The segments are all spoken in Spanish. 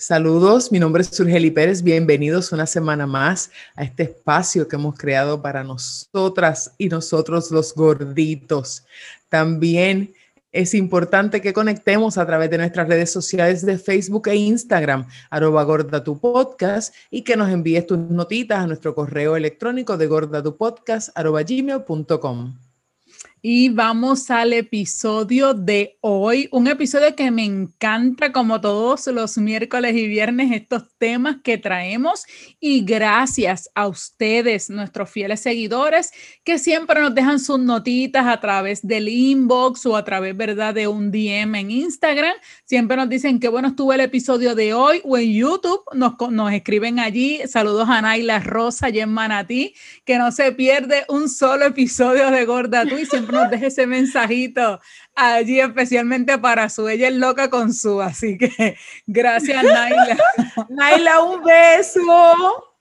Saludos, mi nombre es Surgeli Pérez. Bienvenidos una semana más a este espacio que hemos creado para nosotras y nosotros los gorditos. También es importante que conectemos a través de nuestras redes sociales de Facebook e Instagram, arroba gorda tu podcast, y que nos envíes tus notitas a nuestro correo electrónico de gordatupodcast arroba gmail.com. Y vamos al episodio de hoy, un episodio que me encanta como todos los miércoles y viernes, estos temas que traemos y gracias a ustedes, nuestros fieles seguidores, que siempre nos dejan sus notitas a través del inbox o a través, ¿verdad?, de un DM en Instagram. Siempre nos dicen que bueno estuvo el episodio de hoy o en YouTube, nos, escriben allí. Saludos a Naila Rosa y en Manatí, que no se pierde un solo episodio de Gorda Tú y siempre nos deje ese mensajito allí especialmente para su. Ella es loca con su, así que gracias Naila. Naila, un beso.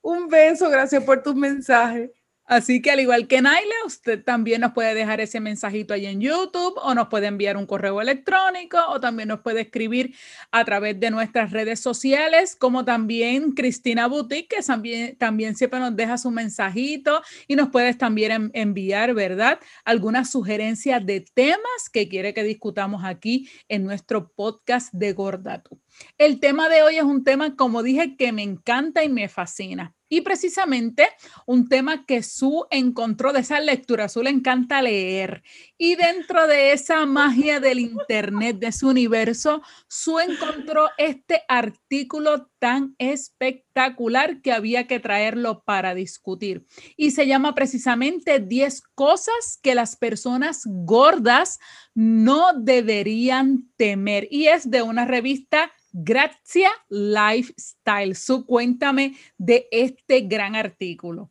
Un beso, gracias por tus mensajes. Así que al igual que Naila, usted también nos puede dejar ese mensajito ahí en YouTube o nos puede enviar un correo electrónico o también nos puede escribir a través de nuestras redes sociales, como también Cristina Boutique, que también, siempre nos deja su mensajito y nos puedes también enviar, ¿verdad? Algunas sugerencias de temas que quiere que discutamos aquí en nuestro podcast de Gordatu. El tema de hoy es un tema, como dije, que me encanta y me fascina. Y precisamente un tema que Su encontró de esa lectura, Su le encanta leer. Y dentro de esa magia del Internet, de su universo, Su encontró este artículo tan espectacular que había que traerlo para discutir. Y se llama precisamente 10 cosas que las personas gordas no deberían temer. Y es de una revista Gracia Lifestyle. Su cuéntame de este gran artículo.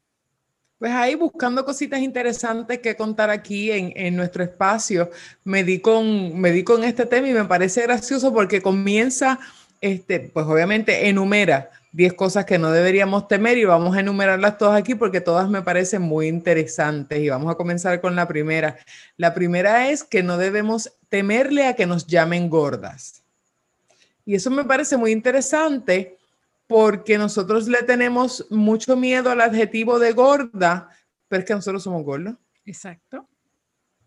Pues ahí buscando cositas interesantes que contar aquí en, en, nuestro espacio, me di, con, me di con este tema y me parece gracioso porque comienza, este, pues obviamente enumera 10 cosas que no deberíamos temer y vamos a enumerarlas todas aquí porque todas me parecen muy interesantes y vamos a comenzar con la primera. La primera es que no debemos temerle a que nos llamen gordas. Y eso me parece muy interesante porque nosotros le tenemos mucho miedo al adjetivo de gorda, pero es que nosotros somos gordos. Exacto.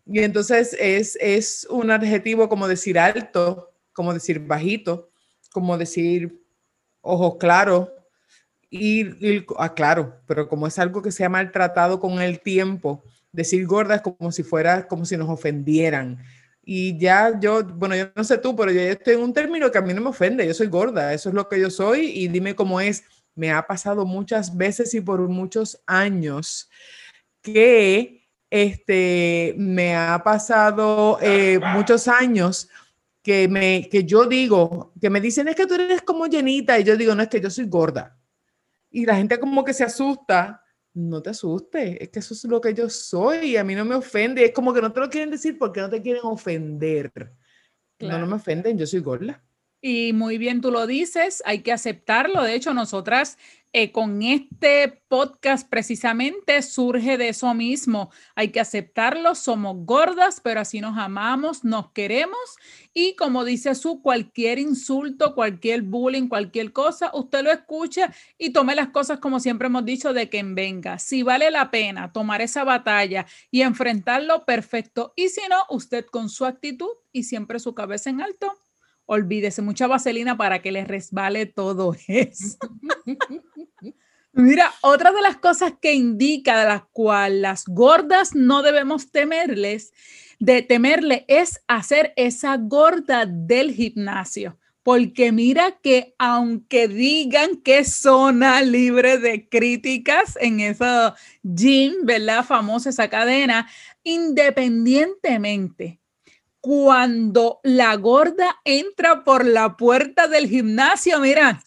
Y entonces es, es un adjetivo como decir alto, como decir bajito, como decir ojos claros. Y, y ah, claro, pero como es algo que se ha maltratado con el tiempo, decir gorda es como si fuera, como si nos ofendieran y ya yo, bueno, yo no sé tú, pero yo estoy en un término que a mí no me ofende, yo soy gorda, eso es lo que yo soy y dime cómo es. Me ha pasado muchas veces y por muchos años que este, me ha pasado eh, muchos años que, me, que yo digo, que me dicen es que tú eres como llenita y yo digo, no, es que yo soy gorda. Y la gente como que se asusta no te asustes, es que eso es lo que yo soy y a mí no me ofende. Es como que no te lo quieren decir porque no te quieren ofender. No, no me ofenden, yo soy gorda. Y muy bien tú lo dices, hay que aceptarlo. De hecho, nosotras eh, con este podcast precisamente surge de eso mismo. Hay que aceptarlo, somos gordas, pero así nos amamos, nos queremos y como dice su, cualquier insulto, cualquier bullying, cualquier cosa, usted lo escucha y tome las cosas como siempre hemos dicho de quien venga. Si vale la pena tomar esa batalla y enfrentarlo, perfecto. Y si no, usted con su actitud y siempre su cabeza en alto olvídese, mucha vaselina para que le resbale todo eso. Mira, otra de las cosas que indica de las cuales las gordas no debemos temerles, de temerle es hacer esa gorda del gimnasio. Porque mira que aunque digan que es zona libre de críticas en esa gym, ¿verdad? Famosa esa cadena, independientemente cuando la gorda entra por la puerta del gimnasio, mira,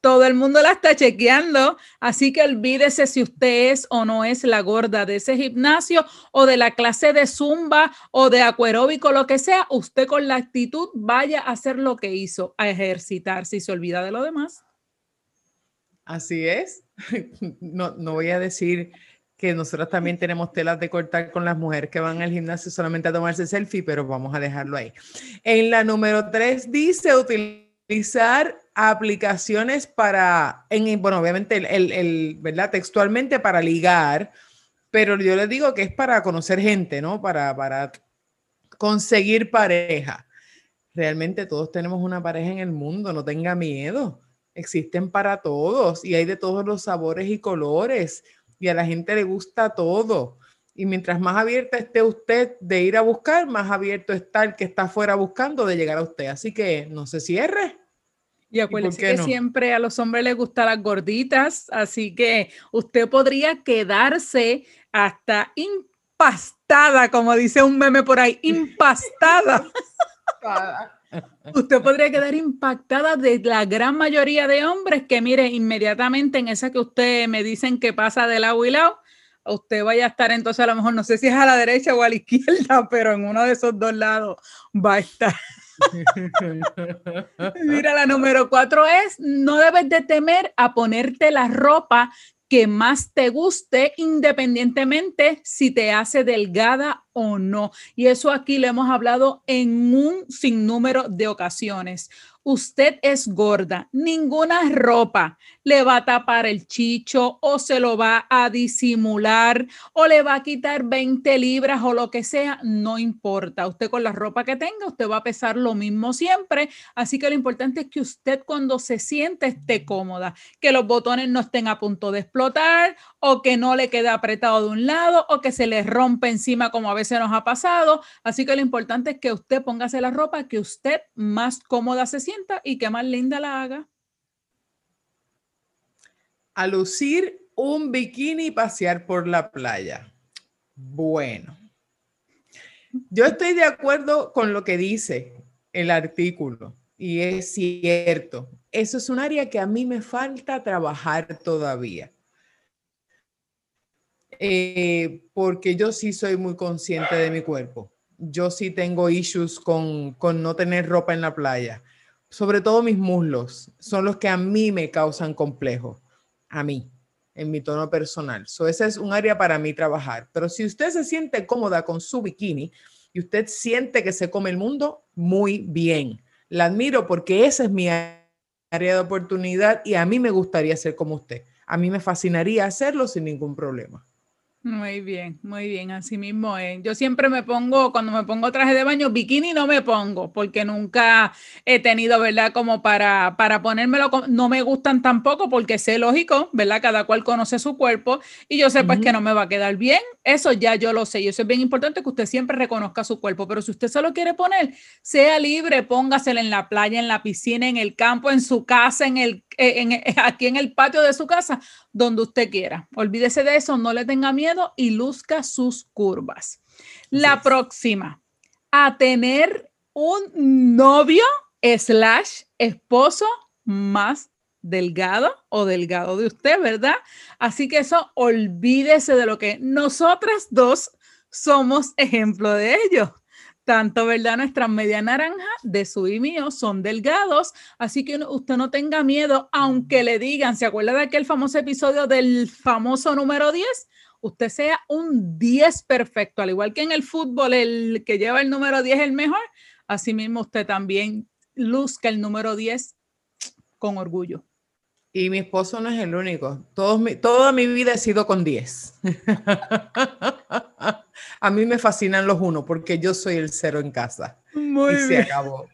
Todo el mundo la está chequeando, así que olvídese si usted es o no es la gorda de ese gimnasio o de la clase de zumba o de acueróbico, lo que sea. Usted con la actitud vaya a hacer lo que hizo, a ejercitar, si se olvida de lo demás. Así es. No, no voy a decir que nosotros también tenemos telas de cortar con las mujeres que van al gimnasio solamente a tomarse selfie, pero vamos a dejarlo ahí. En la número tres dice utilizar aplicaciones para, en, bueno, obviamente, el, el, ¿verdad? Textualmente para ligar, pero yo les digo que es para conocer gente, ¿no? Para, para conseguir pareja. Realmente todos tenemos una pareja en el mundo, no tenga miedo. Existen para todos y hay de todos los sabores y colores y a la gente le gusta todo. Y mientras más abierta esté usted de ir a buscar, más abierto está el que está afuera buscando de llegar a usted. Así que no se cierre. Y acuérdense que siempre a los hombres les gustan las gorditas, así que usted podría quedarse hasta impastada, como dice un meme por ahí, impastada. Usted podría quedar impactada de la gran mayoría de hombres que, mire, inmediatamente en esa que usted me dicen que pasa de lado y lado, usted vaya a estar entonces a lo mejor, no sé si es a la derecha o a la izquierda, pero en uno de esos dos lados va a estar. Mira, la número cuatro es, no debes de temer a ponerte la ropa que más te guste, independientemente si te hace delgada o no. Y eso aquí lo hemos hablado en un sinnúmero de ocasiones usted es gorda, ninguna ropa le va a tapar el chicho o se lo va a disimular o le va a quitar 20 libras o lo que sea, no importa. Usted con la ropa que tenga, usted va a pesar lo mismo siempre. Así que lo importante es que usted cuando se siente esté cómoda, que los botones no estén a punto de explotar o que no le quede apretado de un lado o que se le rompa encima como a veces nos ha pasado. Así que lo importante es que usted póngase la ropa que usted más cómoda se siente y que más linda la haga. A lucir un bikini y pasear por la playa. Bueno, yo estoy de acuerdo con lo que dice el artículo y es cierto. Eso es un área que a mí me falta trabajar todavía. Eh, porque yo sí soy muy consciente de mi cuerpo. Yo sí tengo issues con, con no tener ropa en la playa sobre todo mis muslos, son los que a mí me causan complejo, a mí, en mi tono personal. So, ese es un área para mí trabajar. Pero si usted se siente cómoda con su bikini y usted siente que se come el mundo, muy bien. La admiro porque esa es mi área de oportunidad y a mí me gustaría ser como usted. A mí me fascinaría hacerlo sin ningún problema. Muy bien, muy bien, así mismo es. Yo siempre me pongo, cuando me pongo traje de baño, bikini no me pongo, porque nunca he tenido, ¿verdad? Como para, para ponérmelo, no me gustan tampoco, porque sé lógico, ¿verdad? Cada cual conoce su cuerpo y yo sé pues que no me va a quedar bien, eso ya yo lo sé, y eso es bien importante que usted siempre reconozca su cuerpo, pero si usted se lo quiere poner, sea libre, póngaselo en la playa, en la piscina, en el campo, en su casa, en el, en, aquí en el patio de su casa, donde usted quiera. Olvídese de eso, no le tenga miedo y luzca sus curvas. La próxima, a tener un novio slash esposo más delgado o delgado de usted, ¿verdad? Así que eso olvídese de lo que nosotras dos somos ejemplo de ello. Tanto, ¿verdad? Nuestras media naranja de su y mío son delgados, así que usted no tenga miedo, aunque le digan, ¿se acuerda de aquel famoso episodio del famoso número 10? usted sea un 10 perfecto, al igual que en el fútbol el que lleva el número 10 es el mejor, asimismo usted también luzca el número 10 con orgullo. Y mi esposo no es el único. toda mi vida he sido con 10. A mí me fascinan los uno porque yo soy el cero en casa. Muy y bien. se acabó.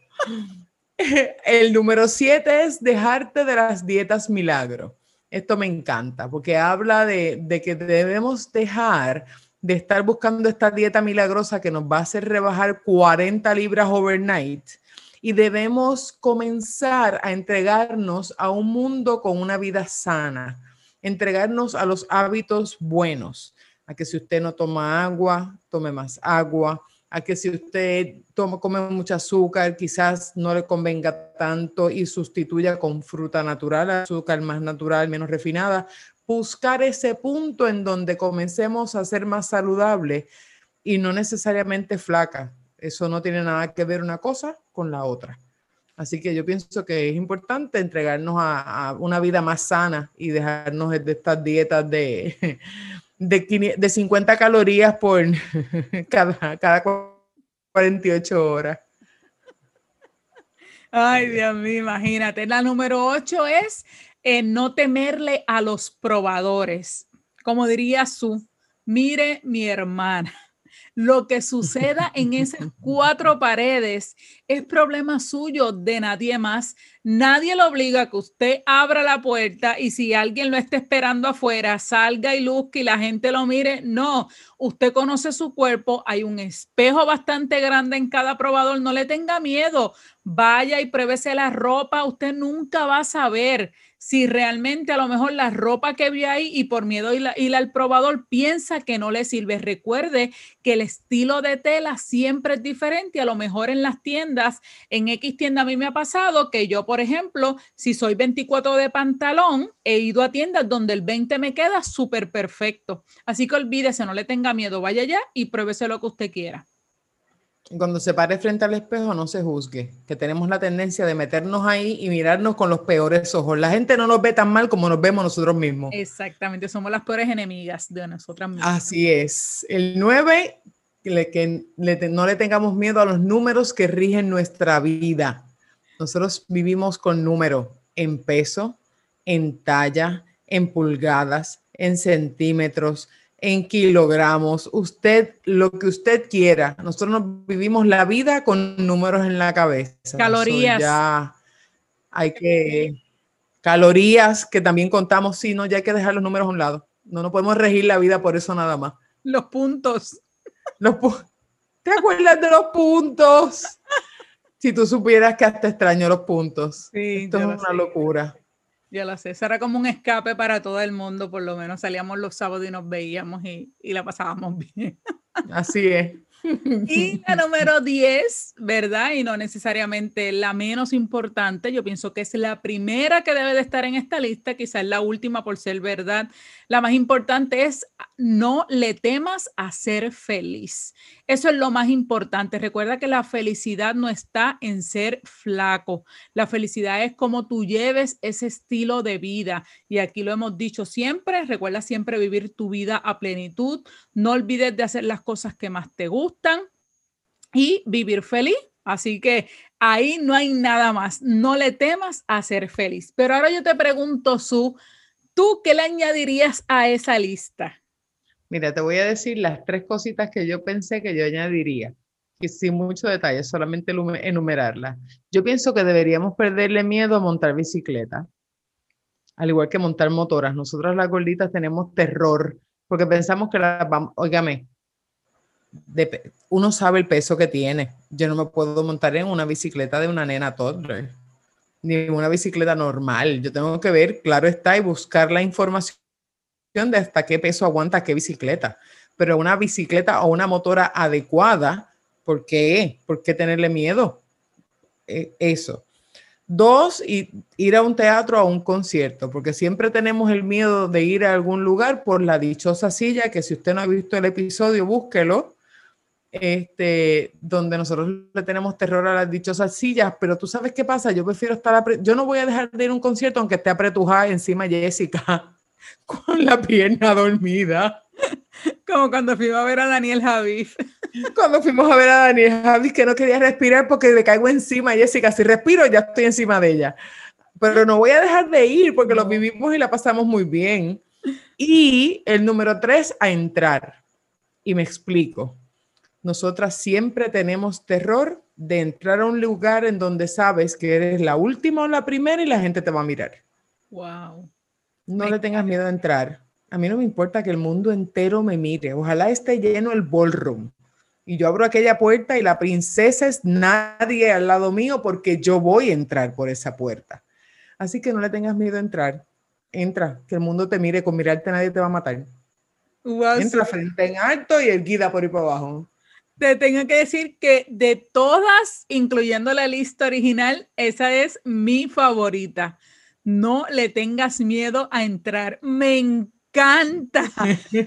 El número 7 es dejarte de las dietas milagro. Esto me encanta porque habla de, que debemos dejar de estar buscando esta dieta milagrosa que nos va a hacer rebajar 40 libras overnight y debemos comenzar a entregarnos a un mundo con una vida sana, entregarnos a los hábitos buenos, a que si usted no toma agua, tome más agua, a que si usted toma, come mucho azúcar, quizás no le convenga tanto y sustituya con fruta natural, azúcar más natural, menos refinada. Buscar ese punto en donde comencemos a ser más saludable y no necesariamente flaca. Eso no tiene nada que ver una cosa con la otra. Así que yo pienso que es importante entregarnos a, una vida más sana y dejarnos de estas dietas de, de, 50 calorías por cada, cada 48 horas. Ay, Dios mío, imagínate. La número 8 es eh, no temerle a los probadores. Como diría su, mire mi hermana lo que suceda en esas cuatro paredes es problema suyo, de nadie más. Nadie lo obliga a que usted abra la puerta y si alguien lo está esperando afuera, salga y luzca y la gente lo mire. No, usted conoce su cuerpo, hay un espejo bastante grande en cada probador, no le tenga miedo. Vaya y pruébese la ropa, usted nunca va a saber si realmente a lo mejor la ropa que vio ahí y por miedo ir, ir, al probador piensa que no le sirve. Recuerde que el estilo de tela siempre es diferente. A lo mejor en las tiendas, en X tienda a mí me ha pasado que yo, por ejemplo, si soy 24 de pantalón, he ido a tiendas donde el 20 me queda súper perfecto. Así que olvídese, no le tenga miedo, vaya allá y pruébese lo que usted quiera cuando se pare frente al espejo no se juzgue, que tenemos la tendencia de meternos ahí y mirarnos con los peores ojos. La gente no nos ve tan mal como nos vemos nosotros mismos. Exactamente, somos las peores enemigas de nosotras mismas. Así es. El 9, que no le tengamos miedo a los números que rigen nuestra vida. Nosotros vivimos con números en peso, en talla, en pulgadas, en centímetros, en kilogramos, usted lo que usted quiera. Nosotros nos vivimos la vida con números en la cabeza. Calorías. ya hay que calorías que también contamos, sí, no, ya hay que dejar los números a un lado. No nos podemos regir la vida por eso nada más. Los puntos. Los ¿Te acuerdas de los puntos? si tú supieras que hasta extraño los puntos. Sí, Esto es una locura. Ya lo sé, era como un escape para todo el mundo, por lo menos salíamos los sábados y nos veíamos y, y la pasábamos bien. Así es. Y la número 10, ¿verdad? Y no necesariamente la menos importante, yo pienso que es la primera que debe de estar en esta lista, quizás la última por ser verdad. La más importante es no le temas a ser feliz. Eso es lo más importante. Recuerda que la felicidad no está en ser flaco. La felicidad es como tú lleves ese estilo de vida. Y aquí lo hemos dicho siempre. Recuerda siempre vivir tu vida a plenitud. No olvides de hacer las cosas que más te gustan y vivir feliz. Así que ahí no hay nada más. No le temas a ser feliz. Pero ahora yo te pregunto, Su, ¿tú qué le añadirías a esa lista? Mira, te voy a decir las tres cositas que yo pensé que yo añadiría, y sin mucho detalle, solamente enumerarlas. Yo pienso que deberíamos perderle miedo a montar bicicleta, al igual que montar motoras. Nosotros las gorditas tenemos terror porque pensamos que las vamos, óigame, uno sabe el peso que tiene. Yo no me puedo montar en una bicicleta de una nena toddler, ni una bicicleta normal. Yo tengo que ver, claro está, y buscar la información de hasta qué peso aguanta qué bicicleta, pero una bicicleta o una motora adecuada, ¿por qué? ¿Por qué tenerle miedo? E, eso. Dos, ir a un teatro o a un concierto, porque siempre tenemos el miedo de ir a algún lugar por la dichosa silla, que si usted no ha visto el episodio, búsquelo, este, donde nosotros le tenemos terror a las dichosas sillas, pero tú sabes qué pasa, yo prefiero estar, yo no voy a dejar de ir a un concierto aunque esté apretujada encima Jessica con la pierna dormida. Como cuando fuimos a ver a Daniel Javis. Cuando fuimos a ver a Daniel Javis, que no quería respirar porque le caigo encima a Jessica. Si respiro, ya estoy encima de ella. Pero no voy a dejar de ir porque lo vivimos y la pasamos muy bien. Y el número tres, a entrar. Y me explico. Nosotras siempre tenemos terror de entrar a un lugar en donde sabes que eres la última o la primera y la gente te va a mirar. Wow. No le tengas miedo a entrar. A mí no me importa que el mundo entero me mire. Ojalá esté lleno el ballroom. Y yo abro aquella puerta y la princesa es nadie al lado mío porque yo voy a entrar por esa puerta. Así que no le tengas miedo a entrar. Entra, que el mundo te mire. Con mirarte nadie te va a matar. Entra frente en alto y el guida por ahí para abajo. te tengo que decir que de todas, incluyendo la lista original, esa es mi favorita. No le tengas miedo a entrar. Me encanta,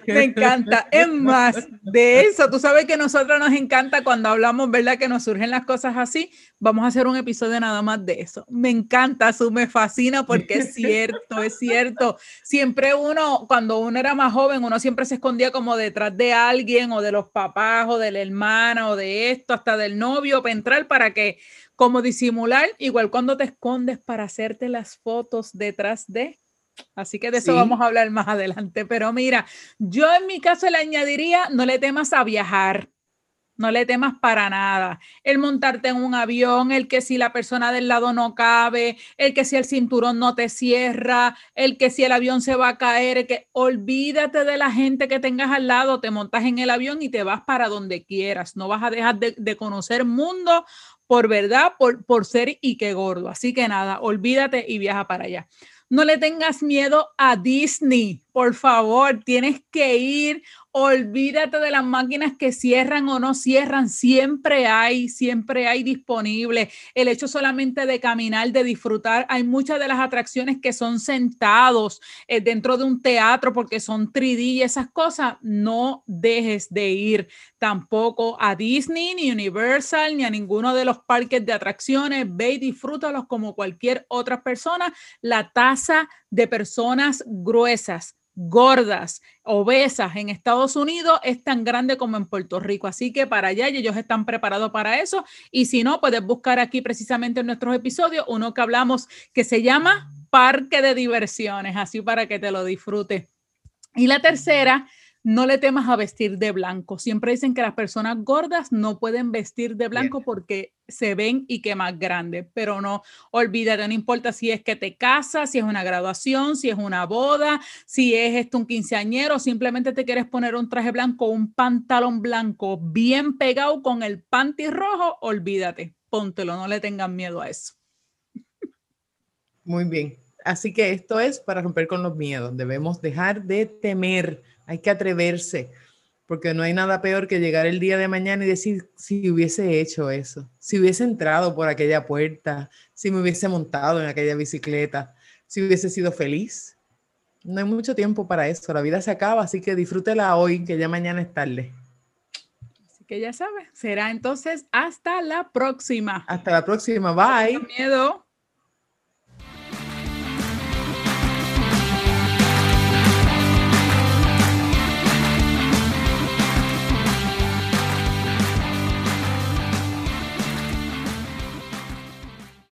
me encanta. Es más, de eso, tú sabes que a nosotros nos encanta cuando hablamos, ¿verdad? Que nos surgen las cosas así. Vamos a hacer un episodio nada más de eso. Me encanta, eso me fascina porque es cierto, es cierto. Siempre uno, cuando uno era más joven, uno siempre se escondía como detrás de alguien o de los papás o de la hermana o de esto, hasta del novio, para entrar para que, como disimular, igual cuando te escondes para hacerte las fotos detrás de Así que de eso vamos a hablar más adelante. Pero mira, yo en mi caso le añadiría, no le temas a viajar. No le temas para nada. El montarte en un avión, el que si la persona del lado no cabe, el que si el cinturón no te cierra, el que si el avión se va a caer, que olvídate de la gente que tengas al lado, te montas en el avión y te vas para donde quieras. No vas a dejar de, de conocer mundo por verdad, por, por ser y que gordo. Así que nada, olvídate y viaja para allá. No le tengas miedo a Disney, por favor, tienes que ir. Olvídate de las máquinas que cierran o no cierran, siempre hay, siempre hay disponible. El hecho solamente de caminar, de disfrutar, hay muchas de las atracciones que son sentados eh, dentro de un teatro porque son 3D y esas cosas, no dejes de ir tampoco a Disney, ni Universal, ni a ninguno de los parques de atracciones. Ve y disfrútalos como cualquier otra persona. La tasa de personas gruesas gordas, obesas en Estados Unidos es tan grande como en Puerto Rico. Así que para allá ellos están preparados para eso. Y si no, puedes buscar aquí precisamente en nuestros episodios uno que hablamos que se llama Parque de Diversiones, así para que te lo disfrutes. Y la tercera no le temas a vestir de blanco. Siempre dicen que las personas gordas no pueden vestir de blanco porque se ven y que más grande, pero no, olvídate, no importa si es que te casas, si es una graduación, si es una boda, si es esto un quinceañero, simplemente te quieres poner un traje blanco, un pantalón blanco bien pegado con el panty rojo, olvídate, póntelo, no le tengan miedo a eso. Muy bien. Así que esto es para romper con los miedos. Debemos dejar de temer hay que atreverse, porque no hay nada peor que llegar el día de mañana y decir, si hubiese hecho eso, si hubiese entrado por aquella puerta, si me hubiese montado en aquella bicicleta, si hubiese sido feliz. No hay mucho tiempo para eso, la vida se acaba, así que disfrútela hoy, que ya mañana es tarde. Así que ya sabes, será entonces hasta la próxima. Hasta la próxima, bye. miedo.